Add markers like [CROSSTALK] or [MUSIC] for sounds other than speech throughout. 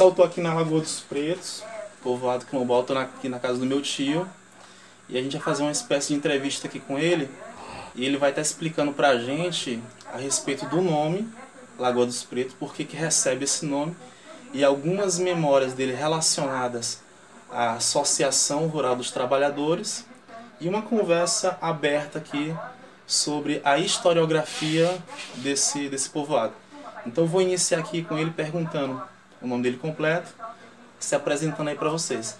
Eu tô aqui na Lagoa dos Pretos, povoado Quilombola, tô aqui na casa do meu tio. E a gente vai fazer uma espécie de entrevista aqui com ele. E ele vai estar explicando pra gente a respeito do nome Lagoa dos Pretos, por que que recebe esse nome e algumas memórias dele relacionadas à Associação Rural dos Trabalhadores e uma conversa aberta aqui sobre a historiografia desse, desse povoado. Então eu vou iniciar aqui com ele perguntando o nome dele completo, se apresentando aí para vocês.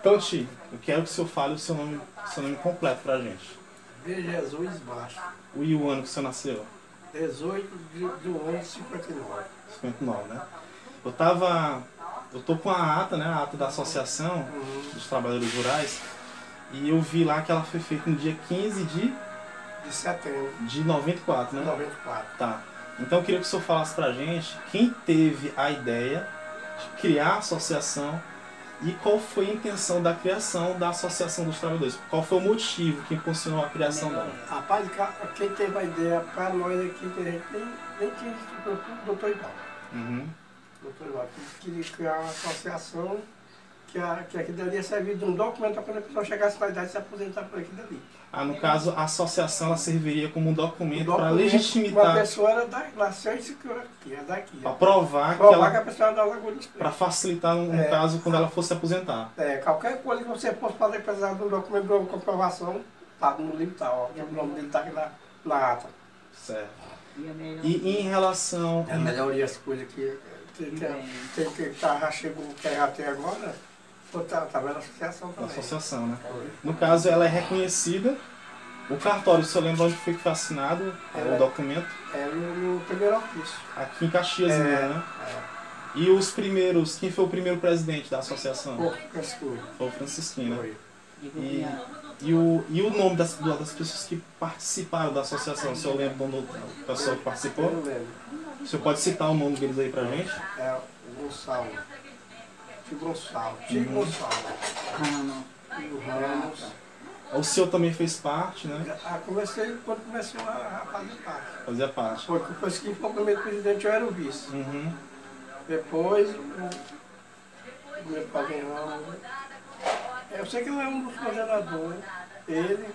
Então, Ti, eu quero que o senhor fale o seu nome, seu nome completo pra gente. De Jesus Baixo. O e o ano que o senhor nasceu? 18 de, do 11 de 59. 59, né? Eu tava. Eu tô com a ata, né? A ata da Associação Uhum. dos Trabalhadores Rurais. E eu vi lá que ela foi feita no dia 15 de, De setembro de 94, de né? 94. Tá. Então eu queria que o senhor falasse pra gente quem teve a ideia de criar a associação e qual foi a intenção da criação da Associação dos Trabalhadores. Qual foi o motivo que impulsionou a criação dela? Rapaz, quem teve a ideia para nós aqui, que a gente nem, nem tinha preocupado, o doutor Ivaldo. Uhum. Doutor Ivaldo, que queria criar uma associação que, a, que aquilo dali ia servir de um documento para quando a pessoa chegasse na idade de se aposentar por aquilo dali. Ah, no caso, a associação ela serviria como um documento para Documento, Uma legitimar, pessoa era da, nasceu aqui, era daqui. para provar que Provar que ela. a pessoa era da Lagoa para facilitar, no É. caso, quando ela fosse se aposentar. É, qualquer coisa que você fosse fazer precisar de um documento de uma comprovação, tá no livro, tá, ó, o nome dele tá aqui na, na ata. Certo. E em relação. É a melhoria as coisas que tem que que já chegou, que tem agora, pô, tá, tá vendo a associação da também. associação, né? No caso, ela é reconhecida. O cartório, se eu lembro onde foi que foi assinado É. o documento, É no, no primeiro ofício. aqui em Caxias É. mesmo, né? E os primeiros, quem foi o primeiro presidente da associação? Pô, escuro. Foi o Francisquinho, né? Foi. E, e, o, e o nome das, das pessoas que participaram da associação, se eu lembro do pessoal que Eu participou? não lembro. O senhor pode citar o nome deles aí pra gente? É o Gonçalo. Tio Gonçalo. Tio Uhum. Gonçalo. E o Ramos. O senhor também fez parte, né? Ah, comecei quando começou a, a fazer parte. Fazia parte. Foi depois que foi o primeiro presidente, eu era o vice. Uhum. Depois, o, meu Ramos. Eu sei que ele é um dos coordenadores. Ele,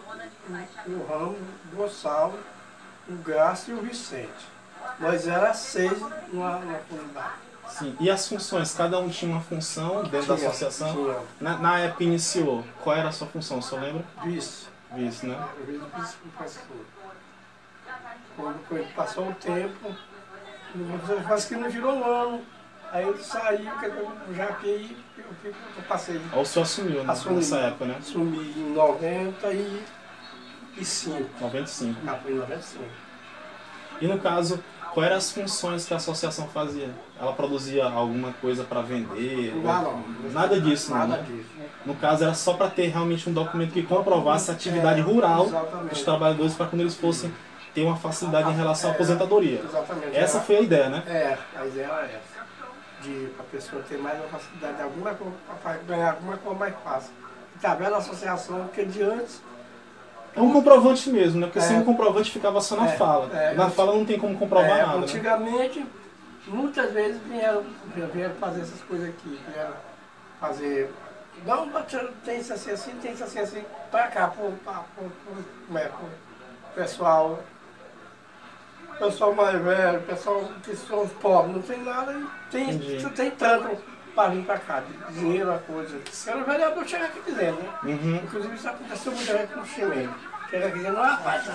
o, o Ramos, o Gonçalo, o Graça e o Vicente. Nós era seis numa comunidade. Sim. E as funções? Cada um tinha uma função dentro da Tinha, associação? Tinha Na, na época iniciou, qual era a sua função? O senhor lembra? vice. Vice, né? Eu vi vice pastor. Quando foi- passou o tempo, quase que não girou um ano. Aí ele saiu, que eu já fiquei, eu, fico- eu passei. Ou o senhor assumiu né, Assumi. nessa época, né? Sumi em 95. 95. Ah, foi em 95. E no caso, quais eram as funções que a associação fazia? Ela produzia alguma coisa para vender? Não, não. Nada disso, não, Nada né? disso. No caso, era só para ter realmente um documento que comprovasse a atividade rural Exatamente. dos trabalhadores para quando eles fossem ter uma facilidade em relação à É, aposentadoria. Exatamente. Essa Era- foi a ideia, né? É, a ideia era essa. De a pessoa ter mais uma facilidade de alguma ganhar alguma coisa mais fácil. E vendo a associação, porque de antes, É um comprovante mesmo, né? Porque É. sem um comprovante ficava só na É, fala. é. na fala não tem como comprovar é, nada, né? antigamente, muitas vezes vieram, vieram fazer essas coisas aqui, vieram fazer. Não, tem isso assim, assim, tem isso assim, assim, pra cá, pro, pra, pro, pro, como é, pro pessoal. Pessoal mais velho, pessoal que são os pobres, não tem nada, e tem, Entendi. tem tanto para vir para cá, de dinheiro, a coisa. Quero o vereador chegar aqui dizendo, né? Uhum. Inclusive isso aconteceu muito aí com o chileno. Chega aqui dizendo, ah, rapaz,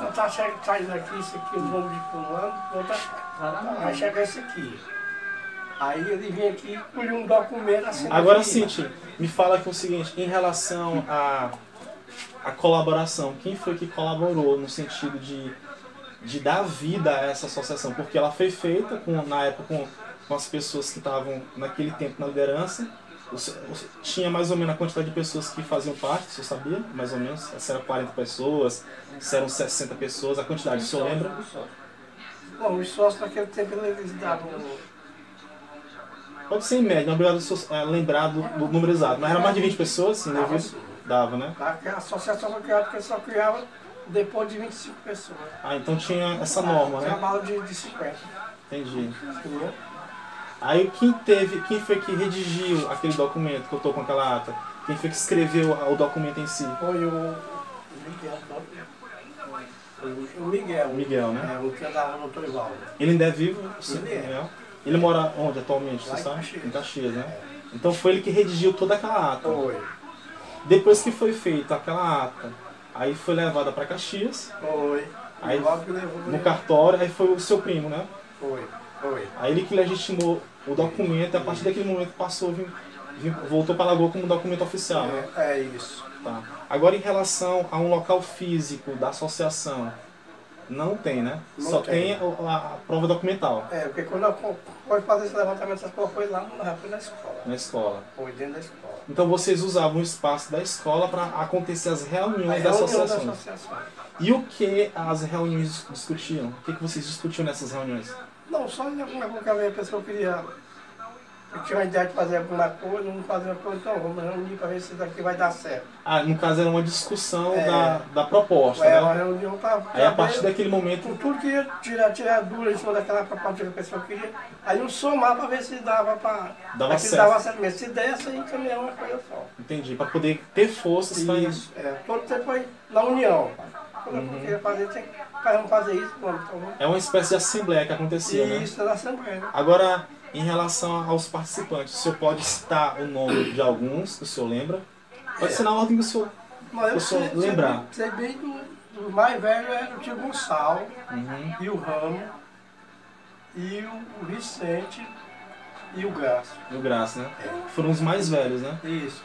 não tá che- saindo aqui, isso aqui, o nome de fulano, não tá, vai chegar isso aqui. Aí ele vem aqui, colhe um documento assim. Agora sim, tio, me fala aqui o seguinte, em relação à a, colaboração, quem foi que colaborou no sentido de, de dar vida a essa associação? Porque ela foi feita com, na época com, com as pessoas que estavam naquele tempo na liderança. Se- tinha mais ou menos a quantidade de pessoas que faziam parte, você sabia? Mais ou menos? Se eram 40 pessoas, se eram 60 pessoas, a quantidade, o senhor lembra? Bom, os sócios naquele tempo eles davam. Pode ser em média, não é obrigado lembrar do, do número exato, mas era mais de 20 pessoas, sim, Dava, né? Dava, né? tá? A associação foi criada porque só criava depois de 25 pessoas. Ah, então tinha essa norma, né? bala de, de 50. Entendi. entendeu? Aí quem teve, quem foi que redigiu aquele documento que eu tô com aquela ata? Quem foi que escreveu o documento em si? Foi o Miguel. O Miguel. Miguel, né? É, o que andava no Torivaldo. Ele ainda é vivo? Sim, Ele é. Ele mora onde atualmente, Lá você em sabe? Caxias. Em Caxias, né? Então foi ele que redigiu toda aquela ata. Foi. Depois que foi feita aquela ata, aí foi levada para Caxias, Foi. Aí, no cartório, aí foi o seu primo, né? Foi. Aí ele que legitimou o documento e a partir daquele momento passou, vim- vim- voltou para Lagoa como documento oficial. né? É, é isso. Tá. Agora em relação a um local físico da associação, não tem, né? Não Só tem. tem, a, a prova documental É, porque quando eu fui fazer esse levantamento, essas coisas foi lá foi na escola. na escola. Foi dentro da escola. Então vocês usavam o espaço da escola para acontecer as reuniões reunião da associação. E o que as reuniões discutiam? O que, que vocês discutiam nessas reuniões? Não, só em alguma coisa que a pessoa queria. Eu tinha uma ideia de fazer alguma coisa, não fazer uma coisa, então vamos reunir para ver se daqui vai dar certo. Ah, no caso era uma discussão É. da, da proposta, É uma né? reunião para. Aí a partir daquele momento Com tudo que ia tirar, tirar dúvida em cima daquela proposta que a pessoa queria, aí eu somar para ver se dava para. Dava se certo. dava certo mesmo. Se desse, aí encaminhar uma coisa só. Entendi, para poder ter forças para Isso, é. Todo tempo foi na união. Quando Uhum. eu fazer, tinha fazer isso, então vamos. É uma espécie de assembleia que acontecia, né? Isso, na Assembleia. Agora, em relação aos participantes, o senhor pode citar o nome de alguns que o senhor lembra? Pode ser na ordem que o senhor. Mas eu Pessoal, sei, lembrar. sei, bem do, do mais velho era o tio Gonçalo, Uhum. e o Ramo, e o, o Vicente e o Graça. E o Graça, né? Foram os mais velhos, né? Isso.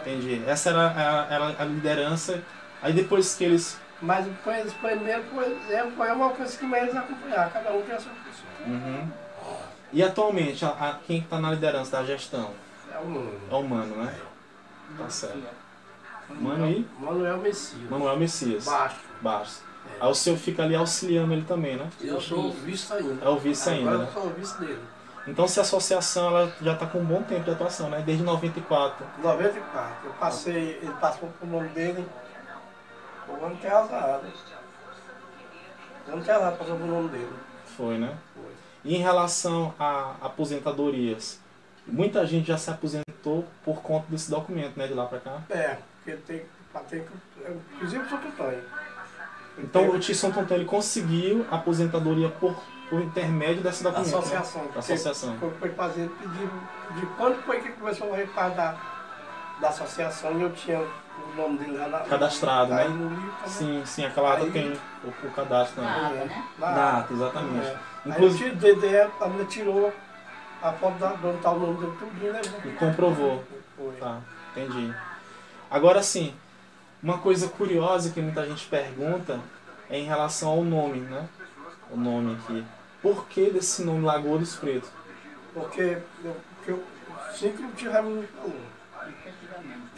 Entendi. Essa era a, era a liderança. Aí depois que eles. Mas foi, primeiro foi, é, foi uma coisa que eles acompanhar, cada um tem a sua pessoa. Uhum. E atualmente, a, a- quem está na liderança da gestão? É o Nuno. É o Mano, né? Tá certo. Mano e Manuel Messias. Manuel Messias. Baixo. Barros. Aí o senhor fica ali auxiliando ele também, né? Eu sou o vice ainda. É o vice ainda, Agora né? eu sou o vice dele. Então se a associação ela já está com um bom tempo de atuação, né? Desde 94. 94. Eu passei, ele passou pro nome dele. O ano atrasado. O ano atrasado passou pro nome dele. Foi, né? Foi. E em relação a aposentadorias, muita gente já se aposentou por conta desse documento, né? De lá pra cá. É, porque tem, que. é, Inclusive o Santo Antônio. Então o Tio Santo Antônio ele conseguiu a aposentadoria por, por intermédio desse da documento. né? associação. Da associação. Foi, foi fazer pedido de quando foi que começou a reparo da, da associação e eu tinha o nome dele lá na, Cadastrado, aí né? livro também. Sim, sim, aquela ata Aí- tem o, o cadastro né? Ah, também. né? Na- Data, exatamente. É. Aí Inclusive, tirei, Dedé, a menina tirou a foto da, de onde tá o nome dele tudinho, né? E comprovou. Foi. Tá, entendi. Agora sim, uma coisa curiosa que muita gente pergunta é em relação ao nome, né? O nome aqui. Por que desse nome Lagoa dos Pretos? Porque eu, que eu, sempre o Raimundo me falou.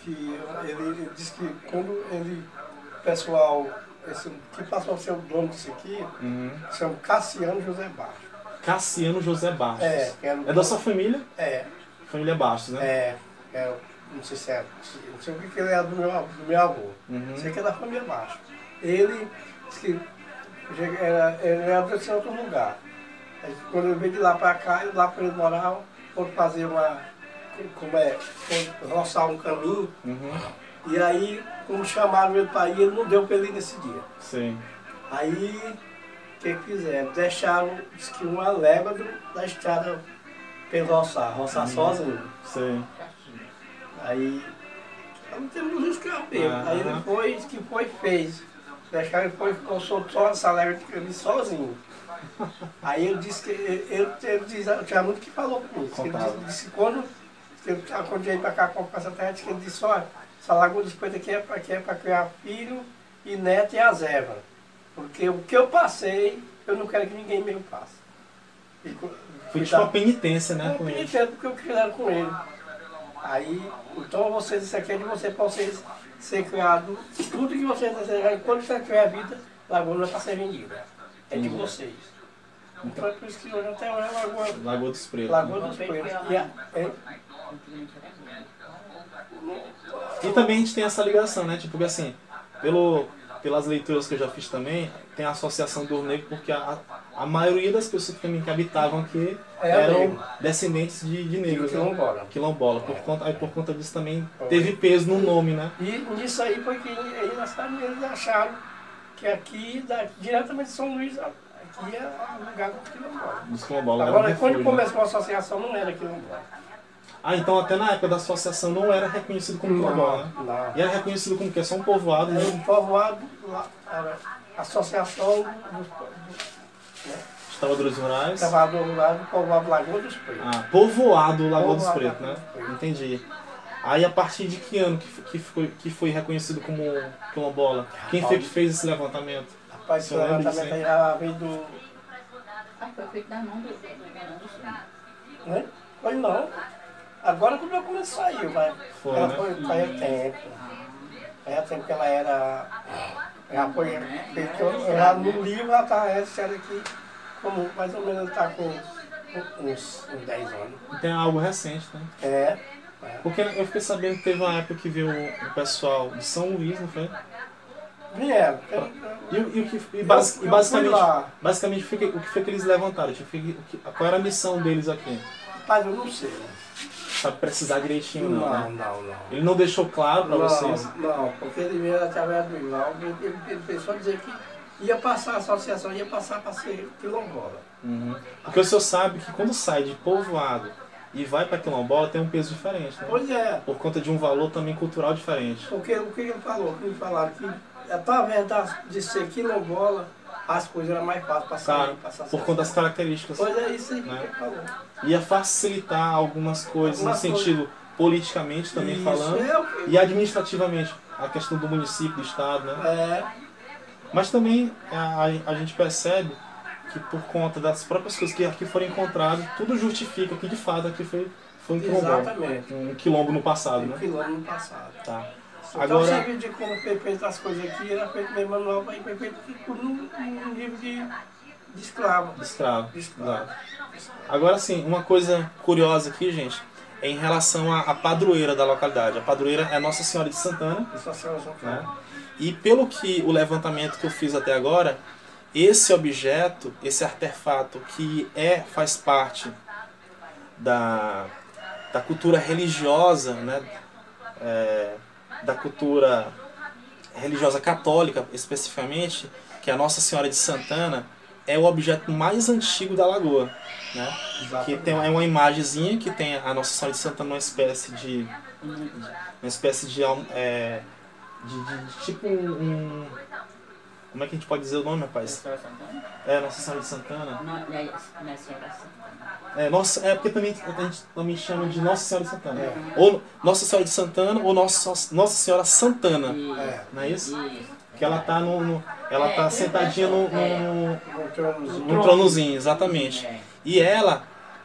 Que ele, ele disse que quando ele, o pessoal, esse, que passou a ser o dono disso aqui, Uhum. chama Cassiano José Baixo. Cassiano José Bastos. É, era o É da sua família? É, Família Bastos, né? é, é, não sei se é, não sei o que ele é do meu, do meu avô. Uhum. Sei que é da família Baixo. Ele disse que era, ele era desse outro lugar. Aí, quando ele veio de lá para cá, lá para ele morar, foram fazer uma. Como é? Roçar um caminho. Uhum. E aí, como chamaram ele para ir, ele não deu para ele ir nesse dia. Sim. Aí, o que que fizeram? Deixaram, diz que uma légua da estrada para roçar, roçar sozinho. Sim. Aí, não temos carro mesmo. Aham. Aí ele foi, disse que foi e fez. Deixaram ele foi, ficou solto só essa légua ali sozinho. [LAUGHS] Aí ele disse que, ele, ele, ele diz, tinha muito que falou comigo. Ele disse, disse que quando, quando veio para cá comprar essa terra, disse que ele disse, olha, essa lagoa dos Coelhos aqui é para é criar filho e neto e azeva. Porque o que eu passei, eu não quero que ninguém mesmo passe. E Foi tipo uma penitência, né? eu Com ele. tempo porque eu fizeram com ele. Aí, então vocês, isso aqui é de você para vocês ser criado, tudo que vocês desejarem, quando você tiver vida, Lagoa não é para ser vendida. É de vocês. Então é por isso que hoje até hoje é Lagoa, Lagoa dos Pretos. Lagoa dos. E a- é- E também a gente tem essa ligação, né? Tipo, porque assim, pelo, pelas leituras que eu já fiz também, tem a associação do negro porque a, a maioria das pessoas que também que habitavam aqui É eram negro. descendentes de, de negros. né? quilombola. Quilombola. Por conta, aí por conta disso também teve peso no nome, né? E nisso aí foi que aí na cidade eles acharam que aqui, da, diretamente de São Luís, aqui é lugar do quilombola. Dos quilombolas. era um Agora, quando refúgio, né? começou a associação, não era quilombola. Ah, então até na época da associação não era reconhecido como quilombola, né? não. E era reconhecido como que é só um povoado, Era né? um povoado, lá, era associação dos né, Os trabalhadores rurais. trabalhadores rurais do povoado Lagoa dos Pretos. Ah, povoado Lagoa dos Pretos, né? Entendi. Aí a partir de que ano que foi, que foi, que foi reconhecido como quilombola? Quem foi que fez esse levantamento? Rapaz, esse levantamento disso, aí já veio do. Ah, foi feito da mão do. Né? Foi não. Agora que o documento saiu, vai. Foi, ela né? foi faz tempo. Faz tempo que ela era. Já foi. Ela no livro ela tá essa era aqui, como mais ou menos está com uns, uns 10 anos. Tem algo recente, né? É. é. Porque eu fiquei sabendo que teve uma época que veio o pessoal de São Luís, não foi? Vieram. E, o- e Eu- eu basicamente, foi o que foi que eles levantaram? Qual era a missão deles aqui? Mas eu não sei. Sabe precisar direitinho, não, Não, né? não, não. Ele não deixou claro pra Não, vocês. não, porque ele veio através do Ivaldo, ele, ele, pensou dizer que ia passar, a associação ia passar para ser quilombola. Uhum. Porque o senhor sabe que quando sai de povoado e vai pra quilombola tem um peso diferente, né? Pois é, Por conta de um valor também cultural diferente. porque o que ele falou? Que ele falaram que através de ser quilombola, as coisas eram mais fáceis para sair, passar por conta das características. Pois é isso aí que Né? falou. Ia facilitar algumas coisas Algumas no sentido politicamente também Isso falando é que- e administrativamente a questão do município, do estado, né? É, Mas também a, a gente percebe que por conta das próprias coisas que aqui foram encontradas, tudo justifica que de fato aqui foi, foi um quilombo. Exatamente. Um quilombo no passado, um né? quilombo no passado. Tá. Então Agora- você viu de como foi feito as coisas aqui, era feito meio manual, aí foi feito tudo num, nível de, de escravo. De escravo. De escravo. Agora sim, uma coisa curiosa aqui, gente, é em relação à, à padroeira da localidade. A padroeira é Nossa Senhora de Santana, Essa senhora né? E pelo que o levantamento que eu fiz até agora, esse objeto, esse artefato que é faz parte da, da cultura religiosa, né? É, da cultura religiosa católica especificamente, que é a Nossa Senhora de Santana, é o objeto mais antigo da lagoa, né? Que tem é uma imagenzinha que tem a Nossa Senhora de Santana numa espécie de uma espécie de é, de, de- tipo um- como é que a gente pode dizer o nome, rapaz? Senhora Santana? É Nossa Senhora de Santana. É é Senhora Santana. É, nossa, é porque também a gente também chama de Nossa Senhora de Santana. Ou Nossa Senhora de Santana ou Nossa, Nossa Senhora Santana. É. Não é isso? Isso. Que ela tá no, no- ela É, tá é, sentadinha no, no, Um tronozinho. num tronozinho, exatamente. É. E ela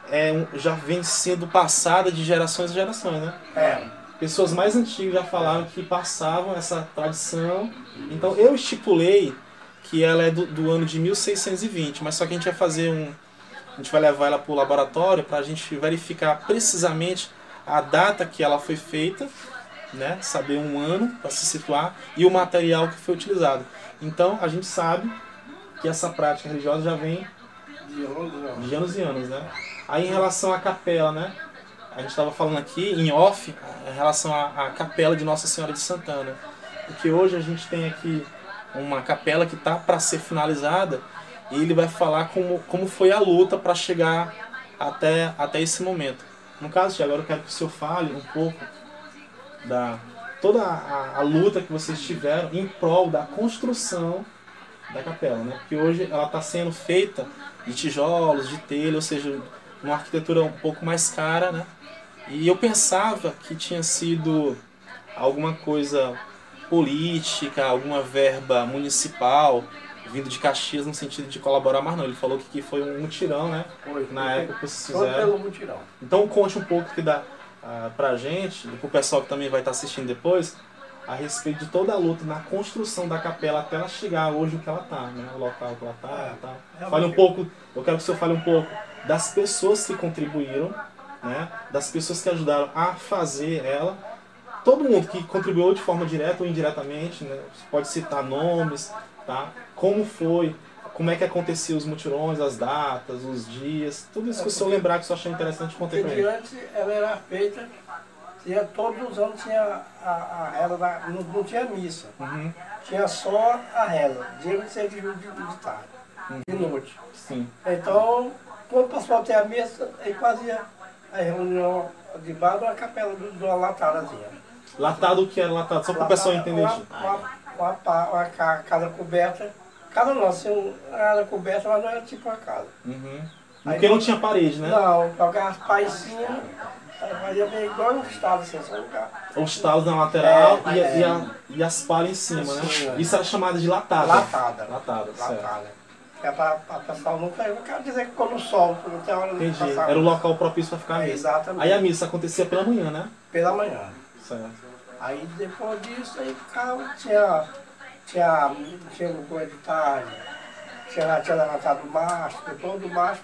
é, já vem sendo passada de gerações em gerações, né? É. Pessoas mais antigas já falaram que passavam essa tradição. Então eu estipulei que ela é do, do ano de 1620, mas só que a gente vai fazer um. A gente vai levar ela para o laboratório para a gente verificar precisamente a data que ela foi feita, né? saber um ano para se situar e o material que foi utilizado. Então a gente sabe que essa prática religiosa já vem De anos e anos, né? Aí em relação à capela, né? A gente estava falando aqui em off em relação à, à capela de Nossa Senhora de Santana, porque hoje a gente tem aqui uma capela que está para ser finalizada e ele vai falar como, como foi a luta para chegar até, até esse momento. No caso, Tiago, agora eu quero que o senhor fale um pouco da toda a, a luta que vocês tiveram em prol da construção da capela, né? Porque hoje ela está sendo feita de tijolos, de telha, ou seja, uma arquitetura um pouco mais cara, né? E eu pensava que tinha sido alguma coisa política, alguma verba municipal vindo de Caxias no sentido de colaborar, mas não. Ele falou que foi um mutirão, né? Foi. Na época que vocês Foi fizeram. mutirão. Então conte um pouco que dá ah, pra gente, pro pessoal que também vai estar assistindo depois, a respeito de toda a luta na construção da capela até ela chegar hoje o que ela tá, né? O local que ela tá É, realmente. Fale um pouco, eu quero que o senhor fale um pouco das pessoas que contribuíram, né? Das pessoas que ajudaram a fazer ela todo mundo que contribuiu de forma direta ou indiretamente, né? Você pode citar nomes, tá? Como foi, como é que acontecia os mutirões, as datas, os dias, tudo isso que o senhor lembrar que o senhor achou interessante contar pra ele. antes ela era feita, tinha, todos os anos tinha a, a da, não, não tinha missa. Uhum, Tinha só a reza, dia 26 de julho de, de tarde, de noite. sim. Então, quando passou a ter a missa, ele fazia a reunião de uma capela, de uma latadazinha. Latado o que era latado, só para o pessoal entender. Uma, uma, uma, uma ca- casa coberta, casa não, assim, era coberta, mas não era tipo uma casa. Uhum. Porque não tinha parede, né? Não, jogava as aí fazia bem igual um estado, assim, só lugar. Os talos na lateral É, e, é. e, a- e as palhas em cima, né? Em cima. Isso era chamado de latada. Latada. Latada. Latada. É pra pessoal não pegar. Eu quero dizer que quando o sol, não tem hora de Entendi. passar. Era o local propício para ficar a É, missa. exatamente. Aí a missa acontecia pela manhã, né? Pela manhã. Certo. Aí depois disso, aí ficava, tinha, tinha, tinha coisa de tarde, tinha, tinha levantado o macho, depois do macho,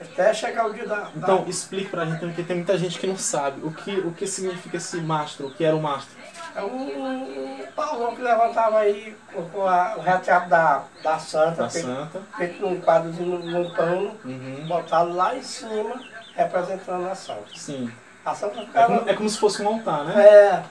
até chegar o dia da. Então, da, explique pra gente, porque tem muita gente que não sabe. O que, o que significa esse mastro? O que era o mastro? É um, pauzão que levantava aí com, com a- o retrato da, da santa, Da feito, santa. feito num quadrozinho, num, pano, Uhum. botado lá em cima, representando a santa. Sim. A santa É ficava. como, é como se fosse um altar, né? É,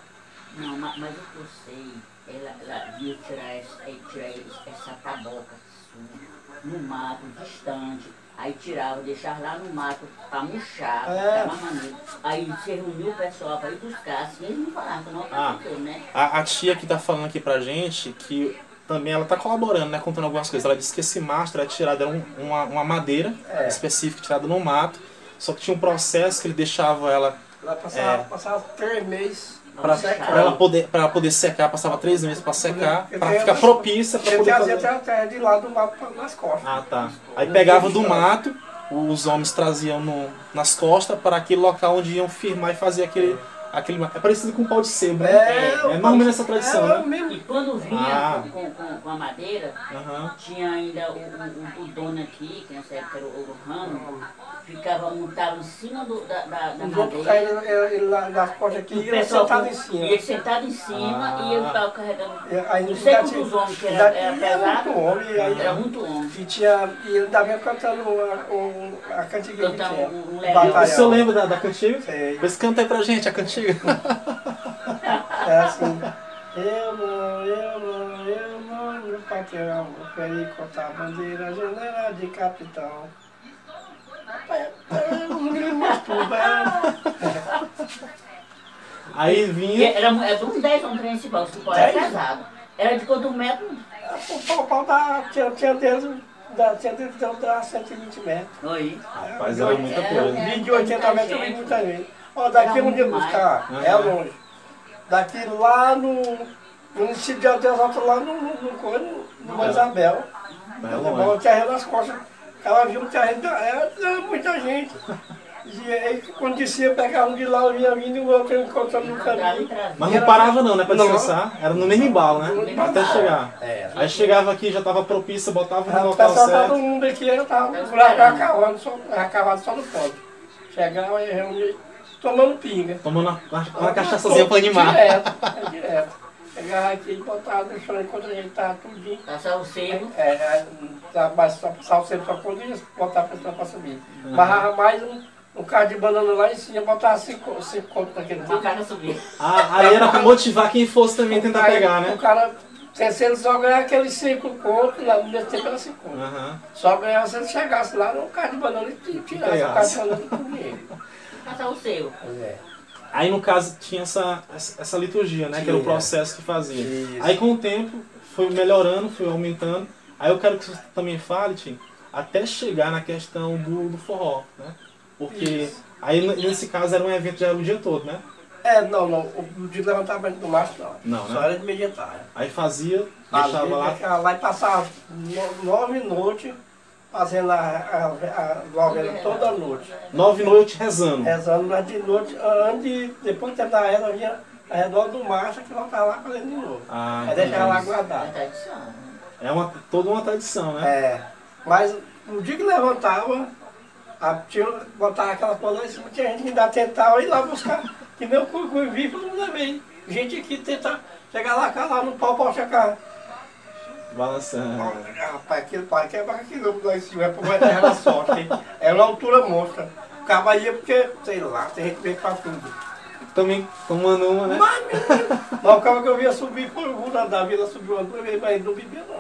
Não, mas, mas o que eu sei, ela, ela viu tirar, essa, tirar essa taboca sua no mato, distante. Aí tirava, deixava lá no mato pra murchar, É. maneiro. Aí você reuniu o pessoal pra ir buscar, assim eles não falavam, não Ah. acreditou, né? A, a tia que tá falando aqui pra gente que também ela tá colaborando, né? Contando algumas coisas. Ela disse que esse mastro é tirado, era um- uma, uma madeira É. específica tirada no mato. Só que tinha um processo que ele deixava ela ela passava, É. passava três meses pra ela poder para ela poder secar, passava três meses pra secar, tem ficar propícia pra Ele poder trazia fazer. até a terra de lá do mato nas costas. Ah, tá. Aí pegava do mato, os homens traziam no, nas costas para aquele local onde iam firmar e fazer aquele. Aquele é parecido com um pau de sebo, né? É, normalmente essa tradição, é, né? mesmo. E quando vinha Ah. com, com, com a madeira, Aham. tinha ainda o, o, o dono aqui, que nessa época era o, o Rano, ficava montado em cima do, da, da, da madeira. caíram ele, ele lá nas costas aqui e ele pessoal sentado em cima. E ele sentado em cima Ah. e ele estava carregando. E Aí Não sei quantos tinha- homens que era, era pesado. muito homem, e aí- Era muito homem. E tinha. E ele também cantando a, o- a cantiga Cantando um- um O legal. O batalhão. senhor lembra da, da cantiga? Pois canta aí pra gente a cantiga. É assim. Eu não, eu não, eu não, meu patrão, vou querer cortar a bandeira, general de capitão. É um é. Aí E vinha. era, era uns 10 homens principais, que era Dez? pesado. Era de quanto um metro? O pau, da, tinha, tinha dentro, da, tinha dentro de da 120 metros. Aí. Rapaz, era muita coisa. era- Vídeo de 80 metros eu vi muita gente. Ó, daqui Era onde eu muito buscar, é longe. Daqui lá no, município de Alta, lá no, no, no, no, no Isabel. É o terreno nas costas. Ela viu o terreno, era, muita gente. E aí, quando descia, pegava um de lá, eu vinha vindo e o outro encontrando no caminho. Mas não parava não, né? Pra Não. descansar. Era no mesmo embalo, né? Até chegar. Era. Aí chegava aqui, já tava propícia, botava no O local certo. todo mundo aqui, eu tava cavando só, cavado só no ponto. Chegava e reunia, tomando pinga. Tomando uma, uma cachaçazinha pra animar. Direto, é direto. Pegava aqui e botava no chão enquanto a gente tava tudinho. Passava o sebo. É, é, tá, mas só passava o centro só quando ia botar a pessoa pra subir. Barrava mais um, um carro de banana lá em cima, botava cinco, cinco contos naquele tempo. cara subir. Ah, aí era pra motivar quem fosse também tentar Aí, pegar, O né? cara, se se ele só ganhar aqueles cinco contos, lá no meu tempo era cinco contos. Aham. Só ganhava se ele chegasse lá no carro de banana e tirasse o carro de banana com dinheiro. Passava o. Pois é. Aí no caso tinha essa, essa liturgia, né? Que era o processo que fazia. Isso. Aí com o tempo foi melhorando, foi aumentando. Aí eu quero que você também fale, Tim, até chegar na questão do, do forró, né? Porque Isso. aí nesse caso era um evento já era o dia todo, né? É, não, não. O de levantamento do macho não. Não, né? Só era de mediatária. Aí fazia, Fazia, deixava lá. lá e passava no- nove noites fazendo a, a, a novena toda noite. Nove noites rezando. Rezando, mas de noite, antes, depois de terminar a reza, vinha ao redor do macho que voltava lá fazendo de novo. Ah, Aí deixava lá entendi. É tradição. É uma, toda uma tradição, né? É, mas no dia que levantava, a, tinha, botava aquela coisa lá em cima, tinha gente que ainda tentava ir lá buscar. Que meu cuicui vivo eu não levei. Gente aqui tenta chegar lá, cá, lá no pau, pau chegar. Balançando. Rapaz, aquele pai quebra aquilo lá em cima, é pro vai terra da sorte. hein? É uma altura monstra. O cabo ia porque, sei lá, tem gente que vem pra tudo. Também tomando uma, né? Mas, menino, mas o cara que eu via subir foi o Runa da Vila, subiu uma vezes, mas ele não bebia não.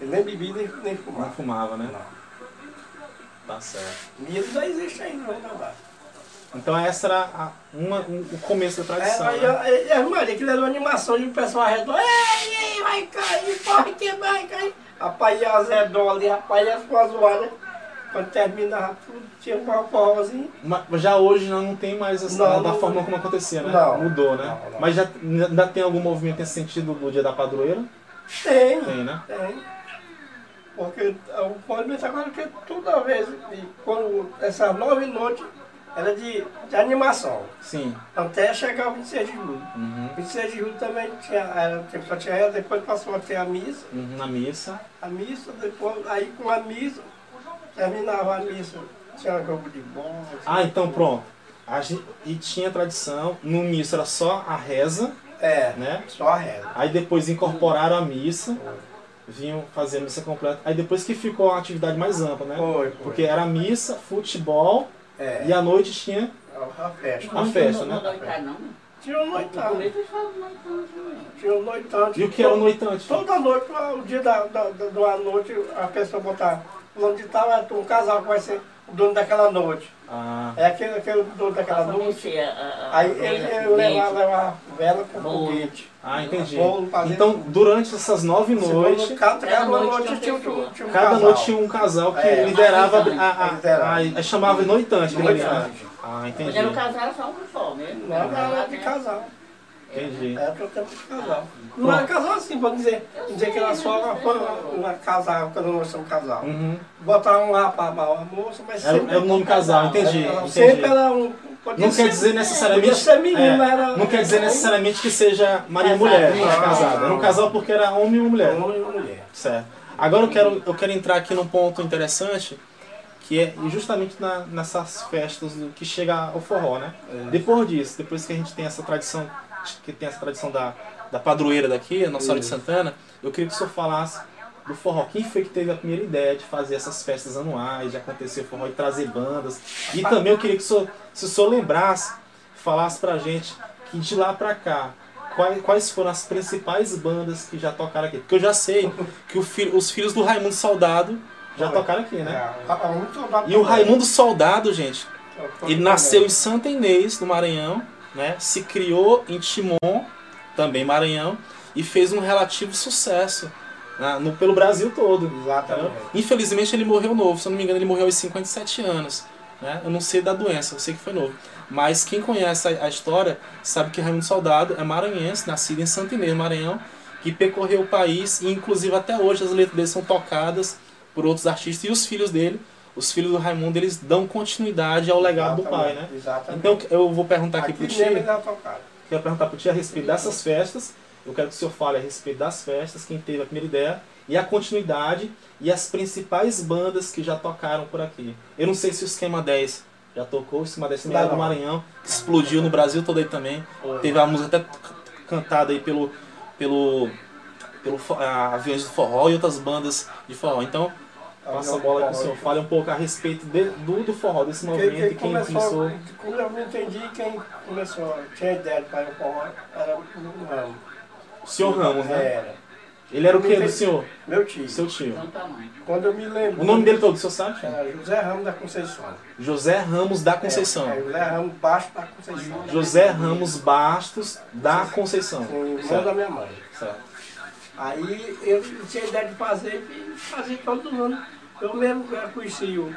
Ele nem bebia nem, nem Não fumava. fumava, né? Tá certo. Ele não existe ainda, não, não. Então essa era a- uma, um- o começo da É, tradição. aí, né? aí, Maria, aquilo era uma animação e o pessoal arredou, ei, ei, vai cair, porra, que vai cair. Rapaz, ia as redondas ali, rapaz, ia as zoadas. Quando terminava tudo, tinha um forrozinho. Mas já hoje não tem mais essa, Não, da não- forma como acontecia, né? Não. Mudou, né? Não. Mas já ainda tem algum movimento nesse sentido do dia da padroeira? Tem, Tem, né? tem. Porque o movimento agora que toda vez, quando essas nove noites, era de, de animação. Sim. Até chegar o 26 de julho. Uhum. 26 de julho também tinha, era, só tinha ela, depois passou a ter a missa. Uhum, Na missa. A missa, depois, aí com a missa, terminava a missa, tinha um jogo de bola. Ah, então pronto. A e tinha tradição, no missa era só a reza, É, né? só a reza. Aí depois incorporaram a missa, vinham fazer a missa completa. Aí depois que ficou a atividade mais ampla, né? Foi, foi. Porque era missa, futebol É, e à noite tinha. a festa. A festa, não, né? Não, não, não, não. Tinha um No noitão, começo eles falam noitão também. tinha um noitão. E o que era o noitante? Toda noite, o dia da, da, da, da noite, a pessoa botar fulano de tal, é um casal que vai ser o dono daquela noite. Ah, É aquele, aquele dono daquela noite. a, a, Aí ele, ele levava, levava vela com Bolo. foguete. ah, entendi. Bolo, Então, tudo. durante essas nove noites, Cada, Cada noite noite tinha um- tinha um cada casal. noite tinha um casal que É, liderava noitante. a, a, a, a, chamava noitante. Noitante. né? Ah, Quando entendi. era o casal, era só um só mesmo. Não, era de né? casal. Entendi. Era pro tempo de casal. Não era casal assim, vamos dizer. Dizer que era só uma, uma casal, quando nós somos casal. Uhum. Botar um lá pra amar uma moça, mas É, sempre. é o nome casal, entendi. Ela entendi. Sempre era um. Não quer dizer necessariamente. Podia ser menino, é, era. Não quer dizer necessariamente que seja marido e mulher, Não, casado. Era um não. casal porque era homem e uma mulher. Homem e mulher. Certo. Agora eu quero, eu quero entrar aqui num ponto interessante, que é justamente na- nessas festas do, que chega ao forró, né? Depois disso, depois que a gente tem essa tradição, que tem essa tradição da, da padroeira daqui, a Nossa Senhora de Santana, eu queria que o senhor falasse do forró. Quem foi que teve a primeira ideia de fazer essas festas anuais, de acontecer o forró, de trazer bandas? E também eu queria que o senhor, se o senhor lembrasse, falasse pra gente que de lá pra cá, quais, quais foram as principais bandas que já tocaram aqui? Porque eu já sei que fi- os filhos do Raimundo Soldado já Olha, tocaram aqui, né? É, E o. Raimundo Soldado, gente, Eu- ele nasceu em Santa Inês, no Maranhão, né? Se criou em Timon, também Maranhão, e fez um relativo sucesso né? no, pelo Brasil todo. Exatamente. entendeu? Infelizmente ele morreu novo, se eu não me engano ele morreu aos 57 anos. Né? Eu não sei da doença, eu sei que foi novo. Mas quem conhece a, a história sabe que Raimundo Soldado é maranhense, nascido em Santa Inês, Maranhão, que percorreu o país e inclusive até hoje as letras dele são tocadas por outros artistas e os filhos dele, os filhos do Raimundo, eles dão continuidade ao legado do pai, né? Exatamente. Então eu vou perguntar aqui, aqui pro mesmo quero perguntar pro tio a respeito dessas festas. Eu quero que o senhor fale a respeito das festas, quem teve a primeira ideia e a continuidade e as principais bandas que já tocaram por aqui. Eu não sei se o Esquema 10 já tocou, o Esquema 10 também era do. Maranhão, que explodiu no Brasil todo aí também. Teve a música até cantada aí pelo pelo pelo a Aviões do Forró e outras bandas de forró. Então, passa a bola que o senhor fale um pouco a respeito de- do, do forró, desse Quem, movimento quem e quem começou, começou. como eu não entendi, quem começou, tinha ideia de fazer o forró, era o Ramos. O senhor Ramos, né? Era. Ele era o que do senhor? Meu tio. Seu tio. Tamanho. Quando eu me lembro. O nome dele todo, o senhor sabe? Era José Ramos da Conceição. José Ramos da Conceição. É, é, José Ramos baixo da Conceição. José Ramos Bastos da Conceição. Com o irmão da minha mãe. certo. Aí eu tinha ideia de fazer e fazia todo ano. Eu mesmo conheci o,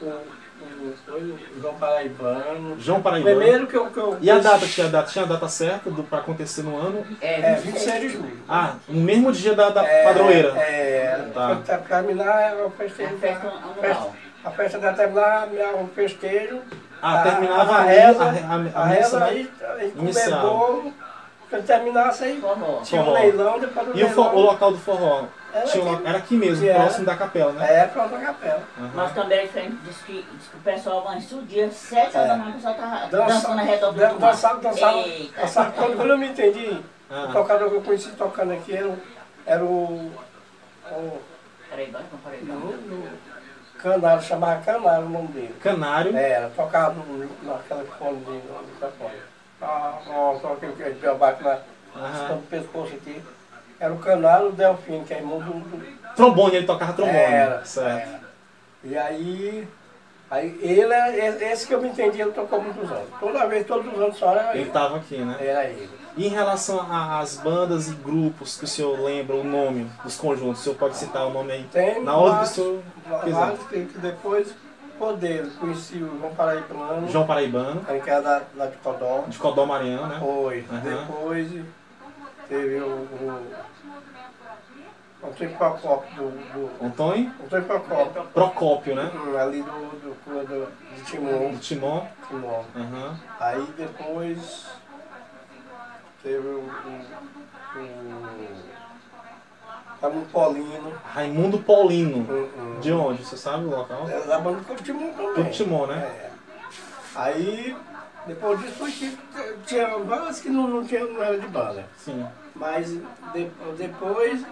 o, o, o João Paraibano. João Paraibano. Primeiro que eu. Que eu E a data? Tinha a data, tinha a data certa do, pra acontecer no ano? É, É, 26 de julho. Ah, no mesmo dia da, da É, padroeira. É, Tá. terminar eu É festejo. a festa anual. A festa vai terminar, o festejo. Ah, terminava a, a, reza. a, a, a, A reza né? aí, aí comer bolo. Quando terminasse aí, Forró. tinha um Forró. leilão, depois do E o, leilão. o local do forró? Era Tinha um aqui- lo- era aqui mesmo, era- próximo da capela, né? É, pronto, a capela. Aham. Mas também é diferente, diz que, diz que o pessoal amanhecia o dia, sete horas da manhã, o pessoal tava dançando ao redor do dançava, dançava, Eita. dançava. Quando, quando eu me entendi, Ah. o tocador que eu conheci tocando aqui era o. Era o, o Peraí, vai, não, peraí, não. Canário, chamava Canário o nome dele. Canário. Era, tocava no, naquela fone de microfone. Ah, ó, só que a gente deu abaixo na Aham. no pescoço aqui. Era o Canário Delfino, que é irmão do. do Trombone, ele tocava trombone. era, certo. era. E aí. Aí ele é esse que eu me entendi, ele tocou muitos anos. Toda vez, todos os anos só era Ele ele. tava aqui, né? Era ele. E em relação a- às bandas e grupos que o senhor lembra o nome dos conjuntos, o senhor pode citar o nome aí? Tem Na hora que o senhor vários que depois poder. Conheci o João Paraibano, João Paraibano, que era da, da de Codó. de Codó Mariano, né? Foi. Aham. Depois teve o. o Antônio Procópio do. do Antônio Antônio Procópio. Procópio, né? hum, Ali do, do, do, do, Timon. Do Timon. Timon. Aham. Aí depois teve o. o, o Raimundo Paulino. Raimundo Paulino. hum, hum. De onde? Você sabe o local? Era da banda do Timon também. Do Timon, né? É. Aí, depois disso, foi que tinha várias que não, não, tinha, não era de banda. Sim. Mas de- depois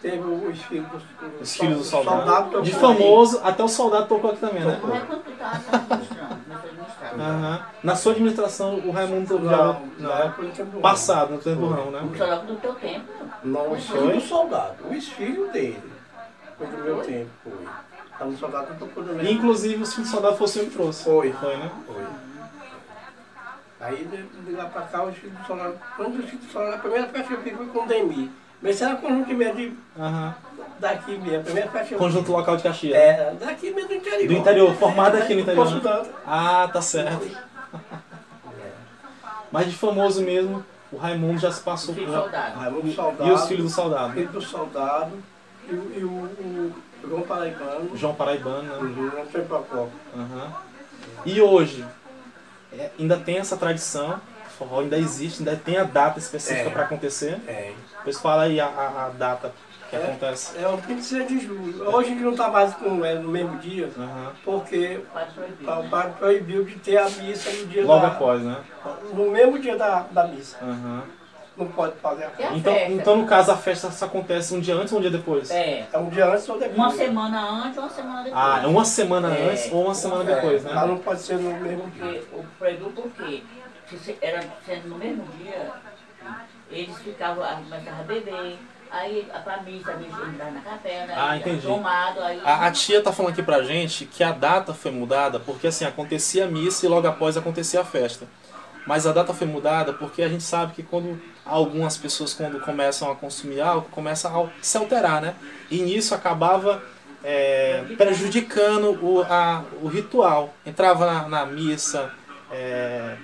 teve os filhos do, Os filhos do soldado. tocou De aí. famoso, até o soldado tocou aqui também, né? Tocou. A administrar. Aham. Na sua administração, o Raimundo Não, já. não, Não, é tempo do Passado, no tempo do Foi. ramo, né? O soldado do teu tempo, Não, os Foi? filhos do soldado. Os filhos dele. Foi do meu tempo, foi. Tá no soldado não tocou do meu inclusive, os filhos do soldado foi o senhor que trouxe. Foi. Foi, né? Foi. Aí de, de lá pra cá, os filhos do soldado. Quando os filhos do soldado, a primeira festa que eu fiz foi com o Demi. Mas isso era conjunto mesmo de, Aham. daqui mesmo. Que eu Conjunto local de Caxias. É, daqui mesmo do interior. Do interior, formado aqui no interior, né? Ah, tá certo. [LAUGHS] Mas de famoso mesmo, o Raimundo já se passou por. soldado. Raimundo do Soldado. E os filhos do soldado? Filho do Soldado. E, o- e o, o João Paraibano. João Paraibano, né? Uhum, Não sei pra qual. Aham. E hoje, é, ainda tem essa tradição, o forró ainda existe, ainda tem a data específica É. para acontecer. É. Depois fala aí a, a- a data que É. acontece. É o 26 de julho. Hoje não está mais com, é, no mesmo dia, Aham. porque o padre proibiu de ter a missa no dia Logo da, após, né? No mesmo dia da, da missa. Aham. Não pode fazer a festa. a Então, festa? então, no caso, a festa só acontece um dia antes ou um dia depois? É, É um dia antes ou depois. uma semana antes ou uma semana depois. Ah, é uma semana É. antes ou uma semana É, depois, Mas né? não pode ser no mesmo dia. Porque o proibiu por quê? Se se- era sendo no mesmo dia, eles ficavam, começavam a beber, aí a pra missa, a missa entrava na capela, Ah, entendi. tomado, aí. A, a tia tá falando aqui pra gente que a data foi mudada porque assim, acontecia a missa e logo após acontecia a festa. Mas a data foi mudada porque a gente sabe que quando algumas pessoas quando começam a consumir álcool, começam a se alterar, né? E nisso acabava é, prejudicando o, a- o ritual. Entrava na, na missa, é,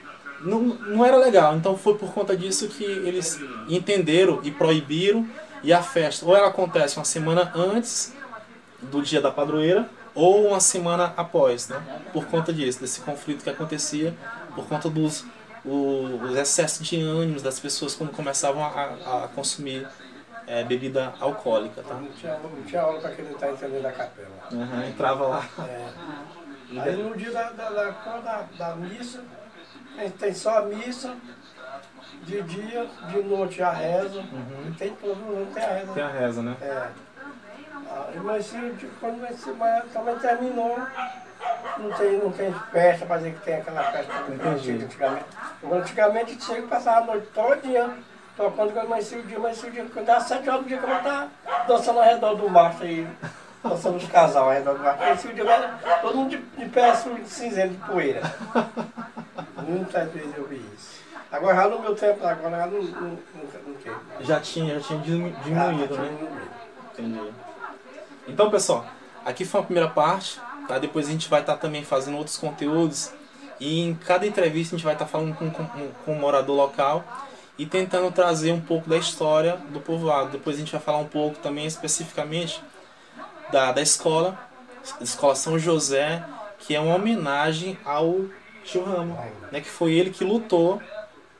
não, não era legal. Então foi por conta disso que eles entenderam e proibiram. E a festa, ou ela acontece uma semana antes do dia da padroeira ou uma semana após, né? Por conta disso, desse conflito que acontecia, por conta dos os excessos de ânimos das pessoas quando começavam a, a consumir é, bebida alcoólica, tá? Não tinha, não tinha aula para quem não está entendendo da capela. Aham, entrava lá. É. Aí no dia da, da, da, da missa, a gente tem só a missa, de dia, de noite a reza, e tem todo mundo tem a reza. Uhum. Tem a reza, né? É. Ah, Mas se, de- quando mas também terminou, não tem, não tem festa para dizer que tem aquela festa que antigamente. Antigamente tinha que passar a noite todinha tocando quando amanhecia o dia, amanhecia o dia, quando dava sete horas do dia que eu estar dançando ao redor do mastro aí, dançando os casal ao redor do mastro. Amanhecia o dia, todo mundo de, de pé sujo, cinzento de poeira. [LAUGHS] Muitas vezes eu vi isso. Agora já no meu tempo, agora já não, não, não, não tem. Já tinha, já tinha diminu- Ah, diminuído, tinha né? diminuído. Entendi. Então, pessoal, aqui foi a primeira parte, tá? Depois a gente vai estar também fazendo outros conteúdos e em cada entrevista a gente vai estar falando com, com, com um morador local e tentando trazer um pouco da história do povoado. Depois a gente vai falar um pouco também especificamente da, da escola, Escola São José, que é uma homenagem ao tio Ramo, né? Que foi ele que lutou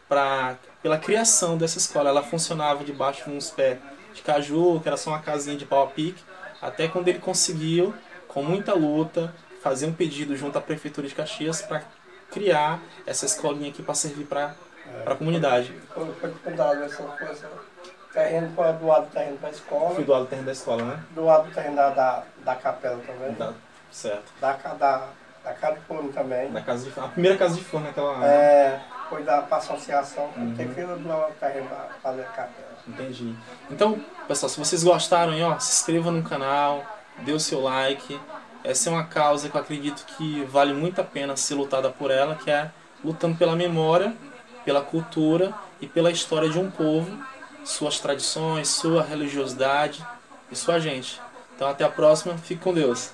pra, pela criação dessa escola. Ela funcionava debaixo de uns pés de caju, que era só uma casinha de pau a pique, até quando ele conseguiu, com muita luta, fazer um pedido junto à Prefeitura de Caxias para criar essa escolinha aqui para servir para a comunidade. Foi, foi essa coisa. Terreno foi doado terreno para a escola, Fui doado terreno da escola, né? doado terreno da, da, da capela também, Tá, certo. da, da, da casa de forno também. Da casa de, a primeira casa de forno naquela. É, foi da para associação, Uhum. tem que doar o terreno para fazer a capela. Entendi. Então, pessoal, se vocês gostaram, aí, ó, se inscreva no canal, dê o seu like. Essa é uma causa que eu acredito que vale muito a pena ser lutada por ela, que é lutando pela memória, pela cultura e pela história de um povo, suas tradições, sua religiosidade e sua gente. Então, até a próxima. Fique com Deus.